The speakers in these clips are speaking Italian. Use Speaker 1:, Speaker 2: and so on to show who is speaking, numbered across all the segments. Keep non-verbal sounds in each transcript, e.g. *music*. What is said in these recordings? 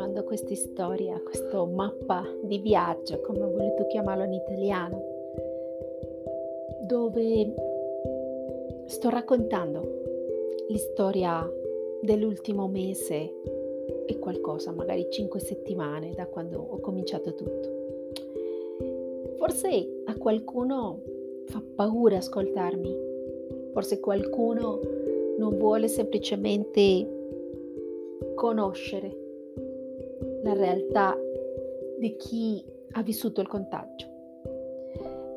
Speaker 1: continuando questa storia, questo mappa di viaggio, come ho voluto chiamarlo in italiano, dove sto raccontando l'istoria dell'ultimo mese e qualcosa, magari cinque settimane da quando ho cominciato tutto. Forse a qualcuno fa paura ascoltarmi, forse qualcuno non vuole semplicemente conoscere la realtà di chi ha vissuto il contagio.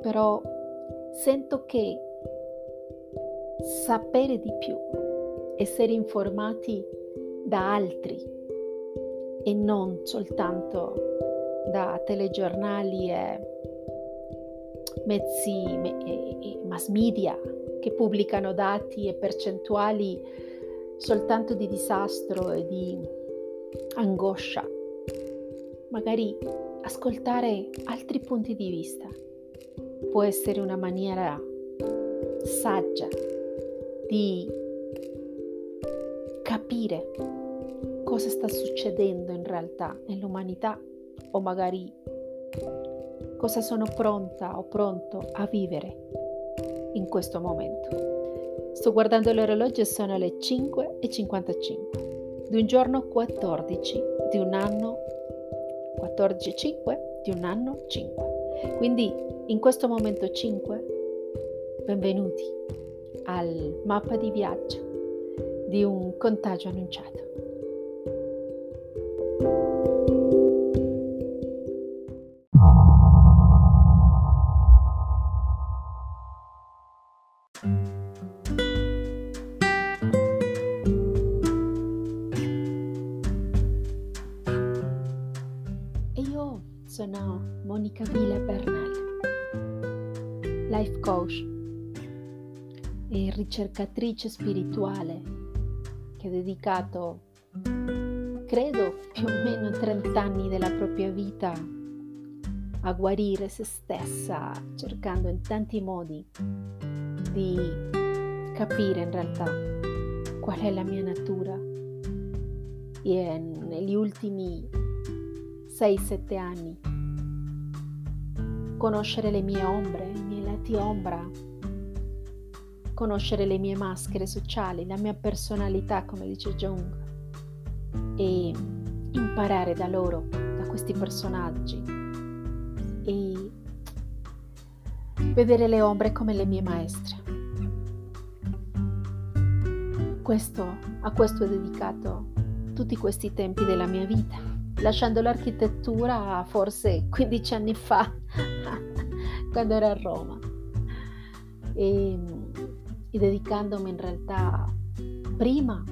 Speaker 1: Però sento che sapere di più, essere informati da altri e non soltanto da telegiornali e mezzi e mass media che pubblicano dati e percentuali soltanto di disastro e di angoscia. Magari ascoltare altri punti di vista può essere una maniera saggia di capire cosa sta succedendo in realtà nell'umanità o magari cosa sono pronta o pronto a vivere in questo momento. Sto guardando l'orologio e sono le 5.55 di un giorno 14 di un anno 14.5 di un anno 5. Quindi in questo momento 5, benvenuti al mappa di viaggio di un contagio annunciato. Ricercatrice spirituale che ha dedicato, credo, più o meno 30 anni della propria vita a guarire se stessa, cercando in tanti modi di capire in realtà qual è la mia natura. E negli ultimi 6-7 anni. Conoscere le mie ombre, i miei lati ombra, conoscere le mie maschere sociali, la mia personalità, come dice Jung, e imparare da loro, da questi personaggi, e vedere le ombre come le mie maestre. Questo, a questo ho dedicato tutti questi tempi della mia vita lasciando l'architettura forse 15 anni fa, *laughs* quando ero a Roma, e, e dedicandomi in realtà prima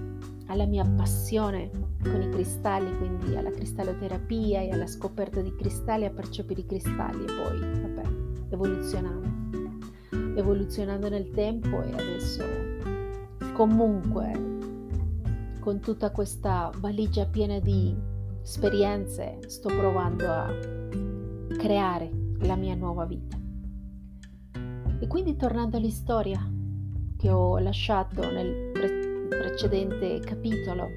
Speaker 1: alla mia passione con i cristalli, quindi alla cristalloterapia e alla scoperta di cristalli, a percepire i cristalli e poi, vabbè, evoluzionando, evoluzionando nel tempo e adesso comunque con tutta questa valigia piena di esperienze sto provando a creare la mia nuova vita. E quindi tornando all'istoria che ho lasciato nel pre- precedente capitolo,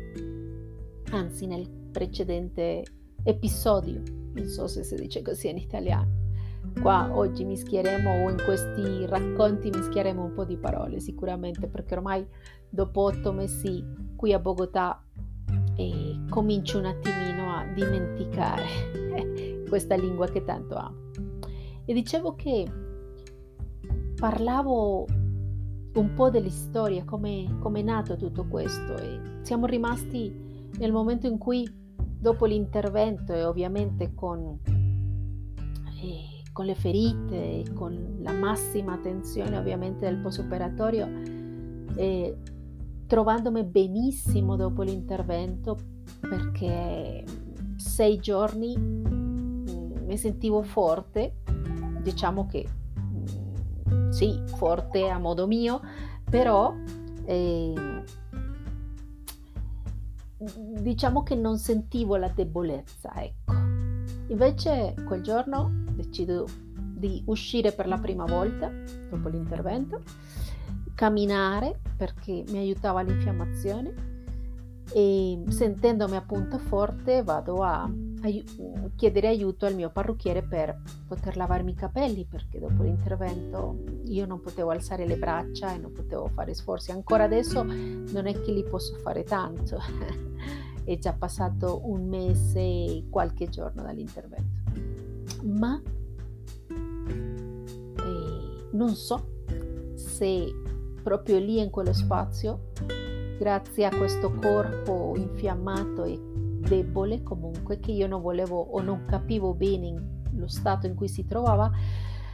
Speaker 1: anzi nel precedente episodio, non so se si dice così in italiano. Qua oggi mischieremo o in questi racconti mischieremo un po' di parole sicuramente perché ormai dopo otto mesi qui a Bogotà e comincio un attimino a dimenticare *laughs* questa lingua che tanto amo. E dicevo che parlavo un po' dell'istoria, come è nato tutto questo. E siamo rimasti nel momento in cui dopo l'intervento e ovviamente con, eh, con le ferite e con la massima attenzione ovviamente del post operatorio, eh, trovandomi benissimo dopo l'intervento perché sei giorni mm, mi sentivo forte, diciamo che sì, forte a modo mio, però eh, diciamo che non sentivo la debolezza, ecco. Invece quel giorno decido di uscire per la prima volta dopo l'intervento camminare perché mi aiutava l'infiammazione e sentendomi appunto forte vado a chiedere aiuto al mio parrucchiere per poter lavarmi i capelli perché dopo l'intervento io non potevo alzare le braccia e non potevo fare sforzi. Ancora adesso non è che li posso fare tanto, *laughs* è già passato un mese e qualche giorno dall'intervento. Ma eh, non so se proprio lì in quello spazio, grazie a questo corpo infiammato e debole comunque che io non volevo o non capivo bene lo stato in cui si trovava,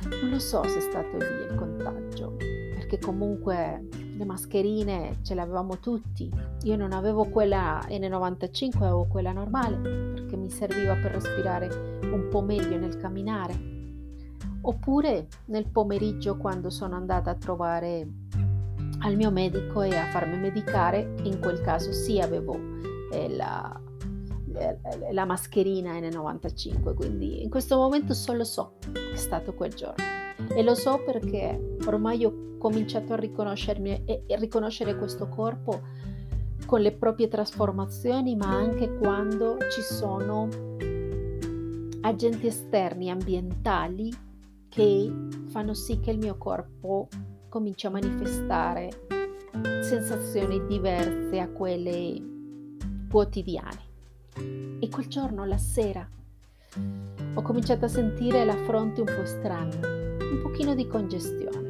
Speaker 1: non lo so se è stato lì il contagio, perché comunque le mascherine ce le avevamo tutti. Io non avevo quella N95, avevo quella normale perché mi serviva per respirare un po' meglio nel camminare. Oppure nel pomeriggio quando sono andata a trovare al mio medico e a farmi medicare, in quel caso sì avevo eh, la, la mascherina N95, quindi in questo momento solo so che è stato quel giorno e lo so perché ormai ho cominciato a riconoscermi e riconoscere questo corpo con le proprie trasformazioni, ma anche quando ci sono agenti esterni ambientali che fanno sì che il mio corpo cominci a manifestare sensazioni diverse a quelle quotidiane. E quel giorno, la sera, ho cominciato a sentire la fronte un po' strana, un pochino di congestione.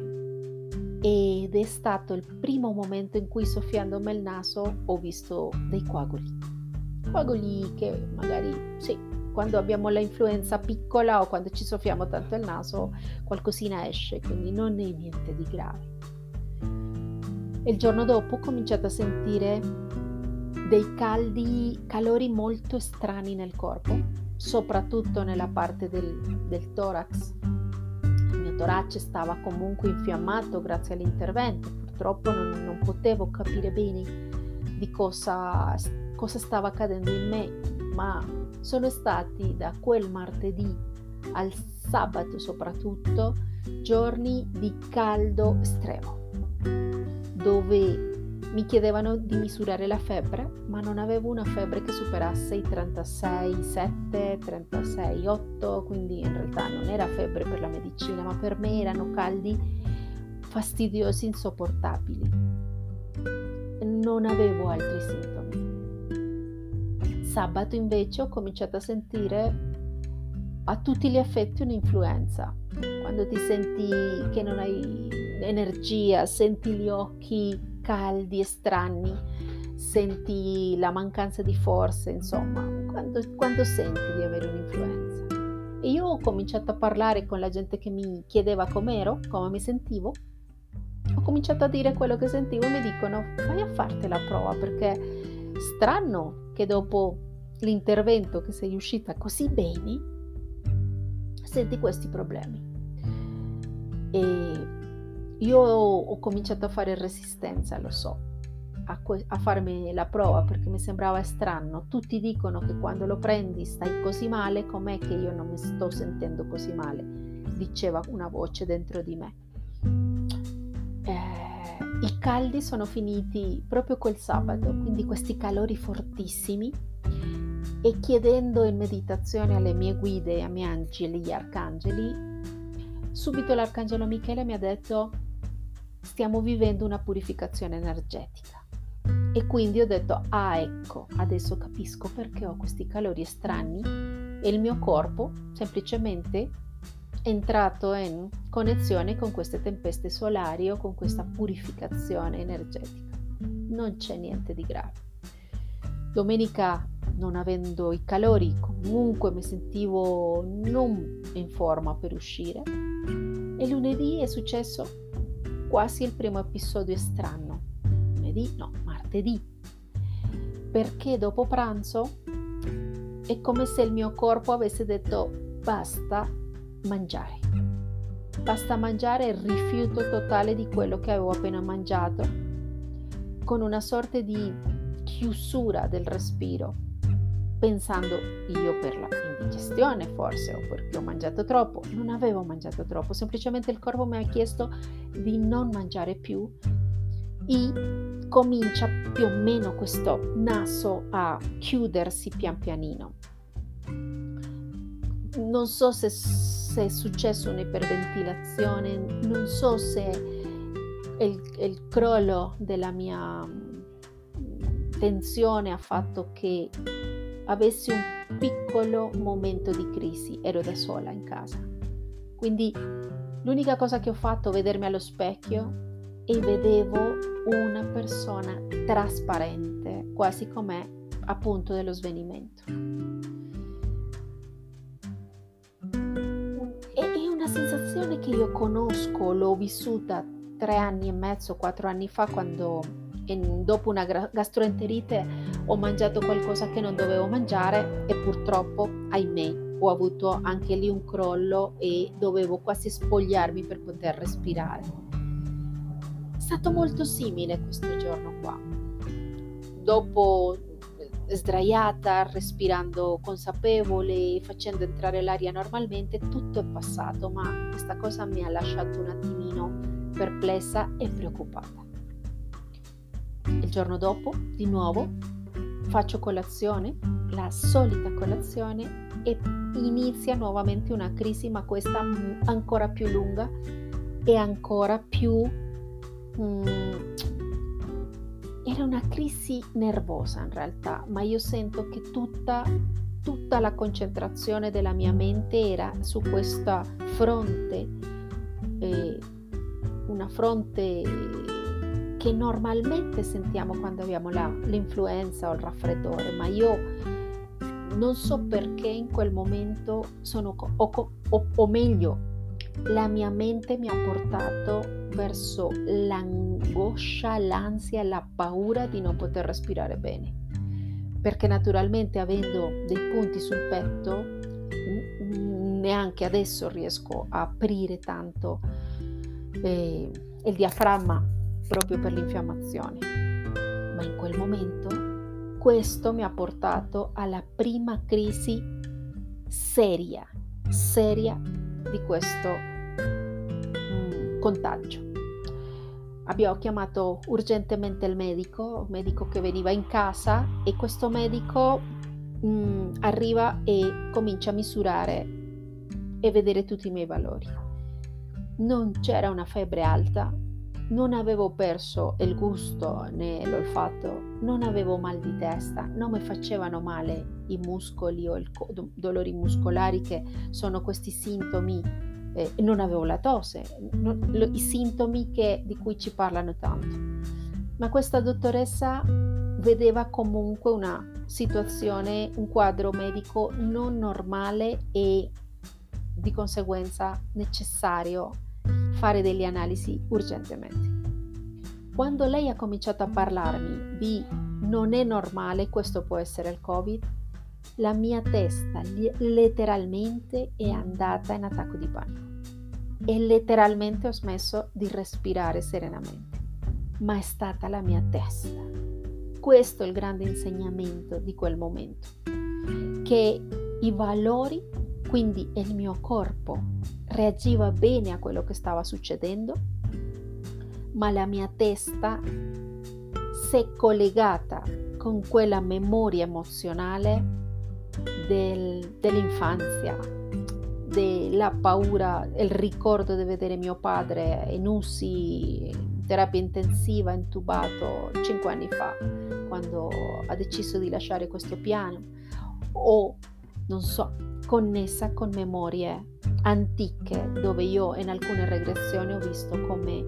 Speaker 1: Ed è stato il primo momento in cui soffiandomi il naso ho visto dei coaguli. Coaguli che magari, sì, quando abbiamo l'influenza piccola o quando ci soffiamo tanto il naso, qualcosina esce, quindi non è niente di grave. E il giorno dopo ho cominciato a sentire dei caldi, calori molto strani nel corpo, soprattutto nella parte del, del torax. Il mio torace stava comunque infiammato grazie all'intervento, purtroppo non, non potevo capire bene di cosa, cosa stava accadendo in me, ma sono stati da quel martedì al sabato soprattutto giorni di caldo estremo, dove mi chiedevano di misurare la febbre, ma non avevo una febbre che superasse i 36,7, 36,8, quindi in realtà non era febbre per la medicina, ma per me erano caldi fastidiosi, insopportabili. Non avevo altri sintomi. Sabato invece ho cominciato a sentire a tutti gli effetti un'influenza. Quando ti senti che non hai energia, senti gli occhi caldi e strani, senti la mancanza di forze, insomma, quando, quando senti di avere un'influenza. E io ho cominciato a parlare con la gente che mi chiedeva com'ero, come mi sentivo. Ho cominciato a dire quello che sentivo e mi dicono vai a farti la prova perché strano che dopo l'intervento che sei uscita così bene senti questi problemi. E io ho cominciato a fare resistenza, lo so, a, que- a, farmi la prova perché mi sembrava strano. Tutti dicono che quando lo prendi stai così male, com'è che io non mi sto sentendo così male? Diceva una voce dentro di me. Eh, I caldi sono finiti proprio quel sabato, quindi questi calori fortissimi e chiedendo in meditazione alle mie guide, ai miei angeli, gli arcangeli, subito l'arcangelo Michele mi ha detto stiamo vivendo una purificazione energetica. E quindi ho detto, ah ecco, adesso capisco perché ho questi calori strani e il mio corpo semplicemente è entrato in connessione con queste tempeste solari o con questa purificazione energetica. Non c'è niente di grave. Domenica, non avendo i calori, comunque mi sentivo non in forma per uscire. E lunedì è successo quasi il primo episodio strano. Lunedì, no, martedì. Perché dopo pranzo è come se il mio corpo avesse detto basta mangiare. Basta mangiare il rifiuto totale di quello che avevo appena mangiato, con una sorta di chiusura del respiro pensando io per la indigestione forse o perché ho mangiato troppo. Non avevo mangiato troppo, semplicemente il corpo mi ha chiesto di non mangiare più e comincia più o meno questo naso a chiudersi pian pianino. Non so se, se è successo un'iperventilazione, non so se il, il crollo della mia tensione ha fatto che avessi un piccolo momento di crisi, ero da sola in casa. Quindi l'unica cosa che ho fatto è vedermi allo specchio e vedevo una persona trasparente, quasi come appunto dello svenimento. è una sensazione che io conosco, l'ho vissuta tre anni e mezzo, quattro anni fa quando dopo una gastroenterite ho mangiato qualcosa che non dovevo mangiare e purtroppo, ahimè, ho avuto anche lì un crollo e dovevo quasi spogliarmi per poter respirare. È stato molto simile questo giorno qua. Dopo eh, sdraiata, respirando consapevole, facendo entrare l'aria normalmente, tutto è passato, ma questa cosa mi ha lasciato un attimino perplessa e preoccupata. Il giorno dopo, di nuovo, faccio colazione, la solita colazione e inizia nuovamente una crisi, ma questa ancora più lunga e ancora più... Mm, era una crisi nervosa in realtà, ma io sento che tutta, tutta la concentrazione della mia mente era su questa fronte, eh, una fronte che normalmente sentiamo quando abbiamo la, l'influenza o il raffreddore, ma io non so perché in quel momento sono, o, o, o meglio, la mia mente mi ha portato verso l'angoscia, l'ansia, la paura di non poter respirare bene. Perché naturalmente avendo dei punti sul petto, neanche adesso riesco a aprire tanto eh, il diaframma proprio per l'infiammazione. Ma in quel momento questo mi ha portato alla prima crisi seria, seria di questo mm, contagio. Abbiamo chiamato urgentemente il medico, il medico che veniva in casa e questo medico mm, arriva e comincia a misurare e vedere tutti i miei valori. Non c'era una febbre alta, non avevo perso il gusto né l'olfatto, non avevo mal di testa, non mi facevano male i muscoli o i dolori muscolari che sono questi sintomi, eh, non avevo la tosse, non, lo, i sintomi che, di cui ci parlano tanto. Ma questa dottoressa vedeva comunque una situazione, un quadro medico non normale e di conseguenza necessario fare delle analisi urgentemente. Quando lei ha cominciato a parlarmi di non è normale, questo può essere il Covid, la mia testa letteralmente è andata in attacco di panico e letteralmente ho smesso di respirare serenamente. Ma è stata la mia testa. Questo è il grande insegnamento di quel momento, che i valori, quindi il mio corpo, reagiva bene a quello che stava succedendo, ma la mia testa si è collegata con quella memoria emozionale del, dell'infanzia, della paura, il ricordo di vedere mio padre in USI, terapia intensiva, intubato cinque anni fa, quando ha deciso di lasciare questo piano, o non so, connessa con memorie antiche dove io in alcune regressioni ho visto come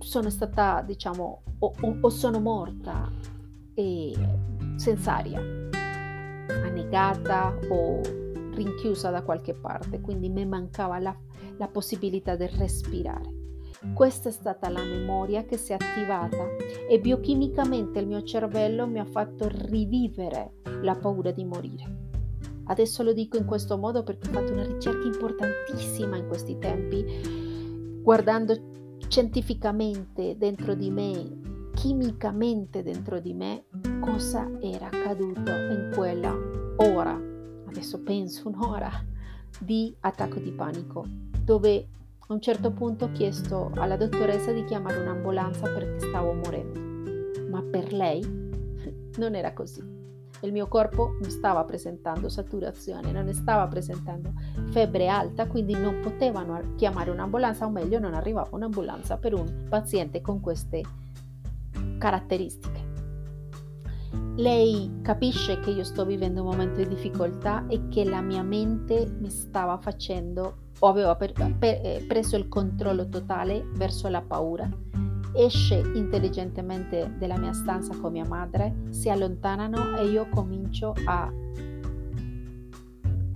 Speaker 1: sono stata, diciamo, o, o, o sono morta e senza aria, annegata o rinchiusa da qualche parte, quindi mi mancava la, la possibilità di respirare. Questa è stata la memoria che si è attivata e biochimicamente il mio cervello mi ha fatto rivivere la paura di morire. Adesso lo dico in questo modo perché ho fatto una ricerca importantissima in questi tempi, guardando scientificamente dentro di me, chimicamente dentro di me, cosa era accaduto in quella ora, adesso penso un'ora, di attacco di panico, dove A un certo punto ho chiesto alla dottoressa di chiamare un'ambulanza perché stavo morendo, ma per lei non era così. Il mio corpo non stava presentando saturazione, non stava presentando febbre alta, quindi non potevano chiamare un'ambulanza, o meglio non arrivava un'ambulanza per un paziente con queste caratteristiche. Lei capisce che io sto vivendo un momento di difficoltà e che la mia mente mi stava facendo o aveva per, per, eh, preso il controllo totale verso la paura. Esce intelligentemente dalla mia stanza con mia madre, si allontanano e io comincio a...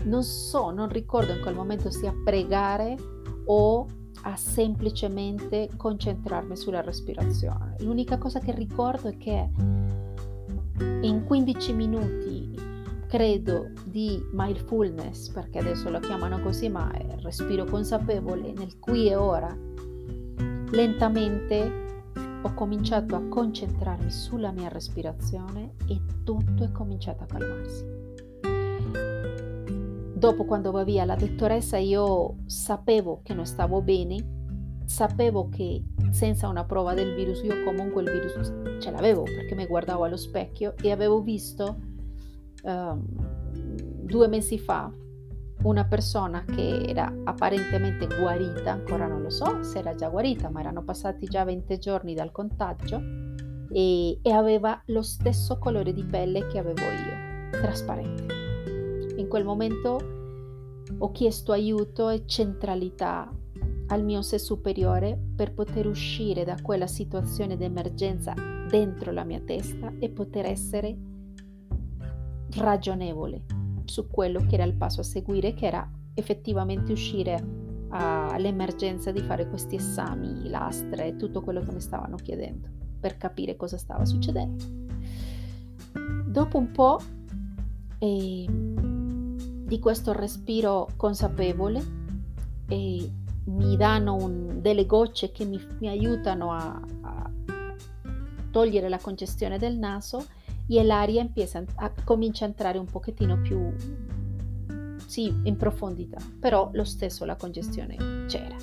Speaker 1: Non so, non ricordo in quel momento sia pregare o a semplicemente concentrarmi sulla respirazione. L'unica cosa che ricordo è che in 15 minuti credo di mindfulness, perché adesso lo chiamano così, ma è respiro consapevole nel qui e ora, lentamente ho cominciato a concentrarmi sulla mia respirazione e tutto è cominciato a calmarsi. Dopo quando va via la dottoressa io sapevo che non stavo bene, sapevo che senza una prova del virus io comunque il virus ce l'avevo perché mi guardavo allo specchio e avevo visto um, due mesi fa una persona che era apparentemente guarita, ancora non lo so se era già guarita, ma erano passati già 20 giorni dal contagio e, e aveva lo stesso colore di pelle che avevo io, trasparente. In quel momento ho chiesto aiuto e centralità al mio sé superiore per poter uscire da quella situazione d'emergenza dentro la mia testa e poter essere ragionevole su quello che era il passo a seguire, che era effettivamente uscire all'emergenza di fare questi esami, lastre, tutto quello che mi stavano chiedendo per capire cosa stava succedendo. Dopo un po' eh, di questo respiro consapevole e mi danno un, delle gocce che mi, mi aiutano a, a, togliere la congestione del naso e l'aria empieza a, comincia a entrare un pochettino più sì, in profondità, però lo stesso la congestione c'era.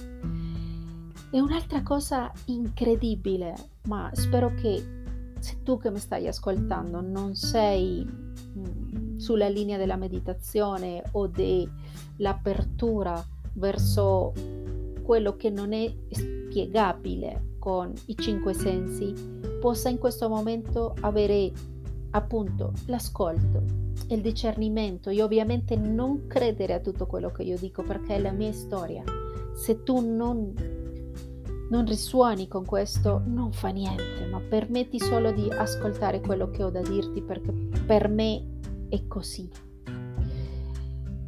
Speaker 1: E un'altra cosa incredibile, ma spero che se tu che mi stai ascoltando non sei mh, sulla linea della meditazione o dell'apertura verso quello che non è spiegabile con i cinque sensi possa in questo momento avere appunto l'ascolto, il discernimento e ovviamente non credere a tutto quello che io dico perché è la mia storia. Se tu non, non risuoni con questo, non fa niente, ma permetti solo di ascoltare quello che ho da dirti perché per me è così.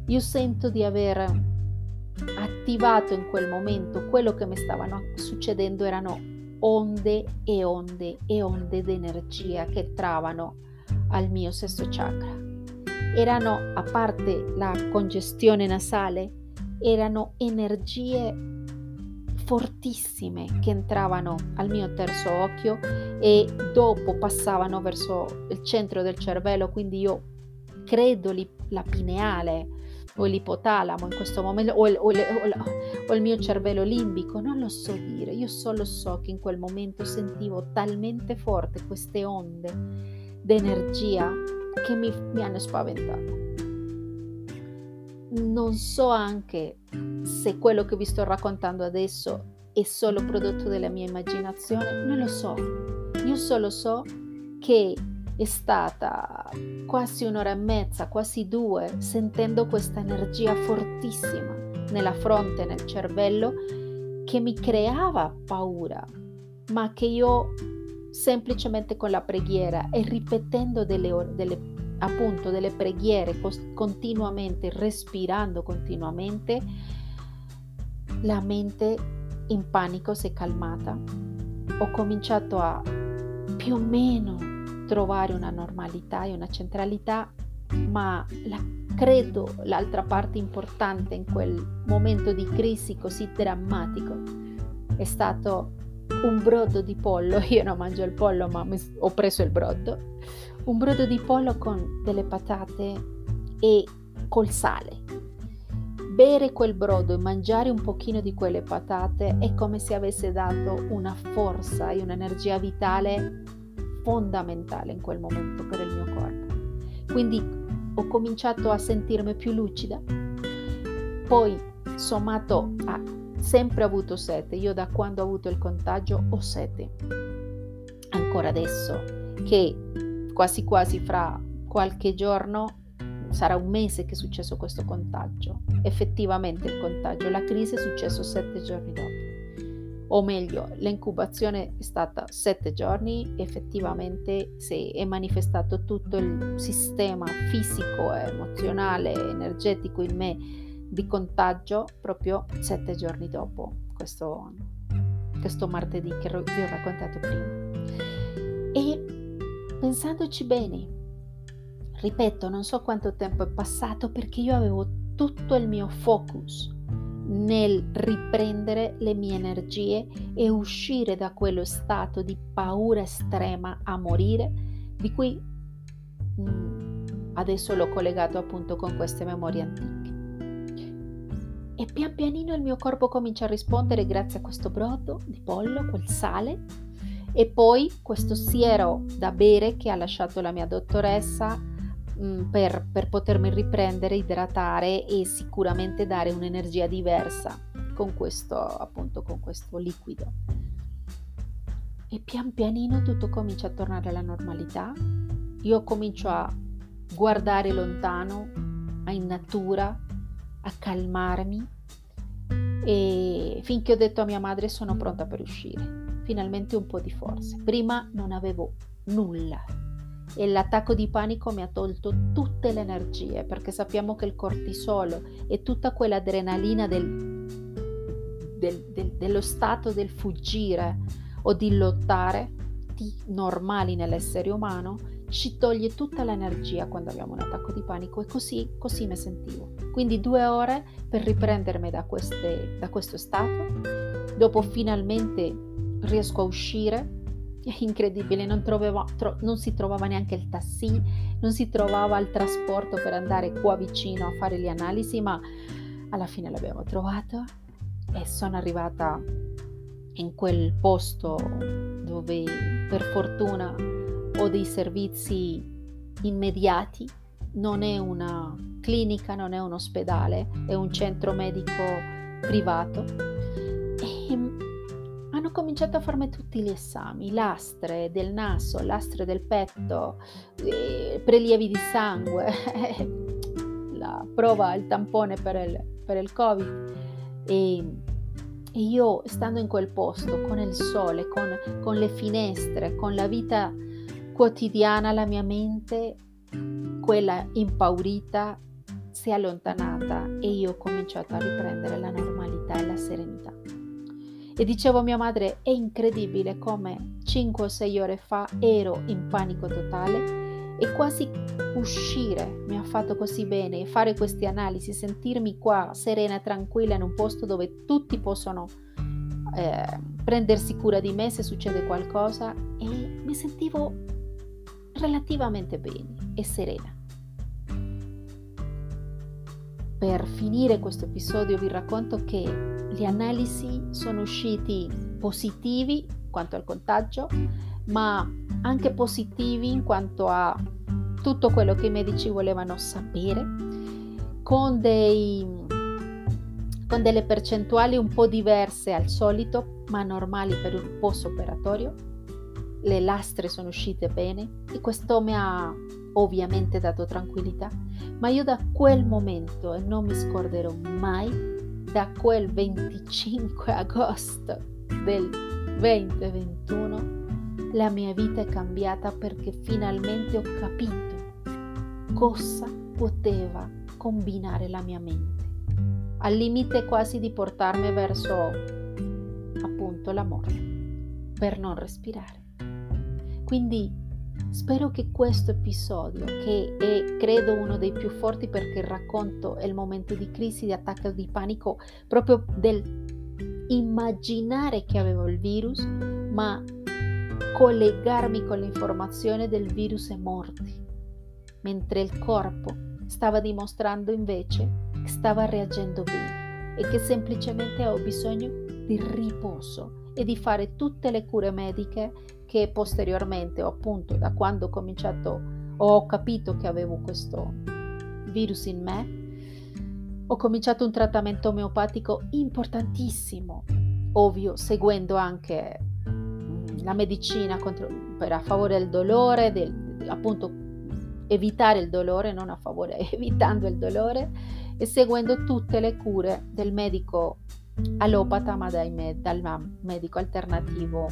Speaker 1: Io sento di aver attivato in quel momento quello che mi stavano succedendo erano onde e onde e onde di energia che entravano al mio sesto chakra. Erano, a parte la congestione nasale, erano energie fortissime che entravano al mio terzo occhio e dopo passavano verso il centro del cervello, quindi io credo la pineale o l'ipotalamo in questo momento o il, o, il, o il, mio cervello limbico, non lo so dire, io solo so che in quel momento sentivo talmente forte queste onde d'energia che mi, mi hanno spaventato. Non so anche se quello che vi sto raccontando adesso è solo prodotto della mia immaginazione, non lo so. Io solo so che è stata quasi un'ora e mezza, quasi due, sentendo questa energia fortissima nella fronte, nel cervello, che mi creava paura, ma che io semplicemente con la preghiera e ripetendo delle, delle, appunto delle preghiere continuamente, respirando continuamente, la mente in panico si è calmata. Ho cominciato a più o meno trovare una normalità e una centralità, ma la, credo l'altra parte importante in quel momento di crisi così drammatico è stato un brodo di pollo, *laughs* io non mangio il pollo ma ho preso il brodo, un brodo di pollo con delle patate e col sale. bere quel brodo e mangiare un pochino di quelle patate è come se avesse dato una forza e un'energia vitale fondamentale in quel momento per il mio corpo. Quindi ho cominciato a sentirmi più lucida. Poi, sommato a sempre avuto sete, io da quando ho avuto il contagio ho sete. Ancora adesso che quasi quasi fra qualche giorno sarà un mese che è successo questo contagio. Effettivamente il contagio, la crisi è successo sette giorni dopo. O meglio, l'incubazione è stata sette giorni, effettivamente si è manifestato tutto il sistema fisico, emozionale, energetico in me di contagio proprio sette giorni dopo questo, questo martedì che vi ho raccontato prima. E pensandoci bene, ripeto, non so quanto tempo è passato perché io avevo tutto il mio focus nel riprendere le mie energie e uscire da quello stato di paura estrema a morire di cui mm, adesso l'ho collegato appunto con queste memorie antiche. E pian pianino il mio corpo comincia a rispondere grazie a questo brodo di pollo, quel sale, e poi questo siero da bere che ha lasciato la mia dottoressa mh, mm, per, per potermi riprendere, idratare e sicuramente dare un'energia diversa con questo, appunto, con questo liquido. E pian pianino tutto comincia a tornare alla normalità. Io comincio a guardare lontano, in natura, a calmarmi e finché ho detto a mia madre sono pronta per uscire. Finalmente un po' di forza. Prima non avevo nulla e l'attacco di panico mi ha tolto tutte le energie perché sappiamo che il cortisolo e tutta quell'adrenalina del, del, del, dello stato del fuggire o di lottare normali nell'essere umano ci toglie tutta l'energia quando abbiamo un attacco di panico e così, così mi sentivo. Quindi due ore per riprendermi da, queste, da questo stato, dopo finalmente riesco a uscire, è incredibile, non, trovava, tro, non si trovava neanche il taxi, non si trovava il trasporto per andare qua vicino a fare le analisi, ma alla fine l'abbiamo trovato e sono arrivata in quel posto dove per fortuna o dei servizi immediati, non è una clinica, non è un ospedale, è un centro medico privato. E hanno cominciato a farmi tutti gli esami, lastre del naso, lastre del petto, eh, prelievi di sangue, *laughs* la prova, il tampone per il, per il Covid. E, e, io stando in quel posto, con il sole, con, con le finestre, con la vita quotidiana la mia mente, quella impaurita, si è allontanata e io ho cominciato a riprendere la normalità e la serenità. E dicevo a mia madre, è incredibile come 5 o 6 ore fa ero in panico totale e quasi uscire mi ha fatto così bene fare queste analisi, sentirmi qua serena e tranquilla in un posto dove tutti possono eh, prendersi cura di me se succede qualcosa e mi sentivo relativamente bene e serena. Per finire questo episodio vi racconto che le analisi sono usciti positivi quanto al contagio, ma anche positivi in quanto a tutto quello che i medici volevano sapere, con, dei, con delle percentuali un po' diverse al solito, ma normali per un post operatorio le lastre sono uscite bene e questo mi ha ovviamente dato tranquillità, ma io da quel momento, e non mi scorderò mai, da quel 25 agosto del 2021, la mia vita è cambiata perché finalmente ho capito cosa poteva combinare la mia mente, al limite quasi di portarmi verso appunto la morte, per non respirare. Quindi spero che questo episodio, che è credo uno dei più forti perché racconto il momento di crisi, di attacco di panico, proprio del immaginare che avevo il virus, ma collegarmi con l'informazione del virus e morti, mentre il corpo stava dimostrando invece stava reagendo bene e che semplicemente ho bisogno di riposo e di fare tutte le cure mediche che posteriormente ho appunto da quando ho cominciato ho capito che avevo questo virus in me ho cominciato un trattamento omeopatico importantissimo ovvio seguendo anche mm, la medicina contro, per a favore del dolore del, appunto evitare il dolore non a favore *laughs* evitando il dolore e seguendo tutte le cure del medico allopata ma med- dal medico alternativo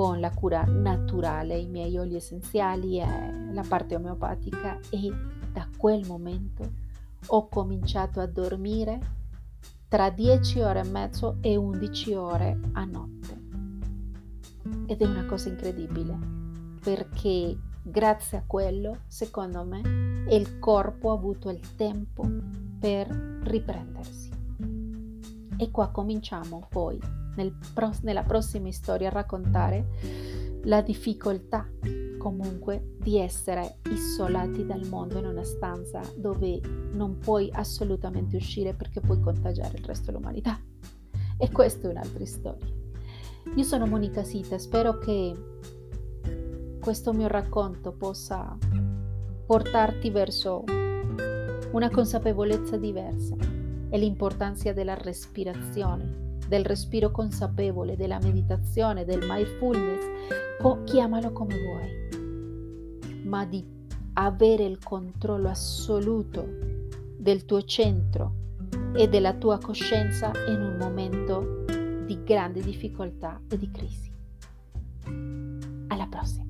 Speaker 1: con la cura naturale, i miei oli essenziali e la parte omeopatica e da quel momento ho cominciato a dormire tra 10 ore e mezzo e 11 ore a notte. Ed è una cosa incredibile perché grazie a quello, secondo me, il corpo ha avuto il tempo per riprendersi. E qua cominciamo poi nel pro- nella prossima storia raccontare la difficoltà comunque di essere isolati dal mondo in una stanza dove non puoi assolutamente uscire perché puoi contagiare il resto dell'umanità. E questa è un'altra storia. Io sono Monica Sita, spero che questo mio racconto possa portarti verso una consapevolezza diversa e l'importanza della respirazione, del respiro consapevole, della meditazione, del mindfulness, co- chiamalo come vuoi, ma di avere il controllo assoluto del tuo centro e della tua coscienza in un momento di grande difficoltà e di crisi. Alla prossima!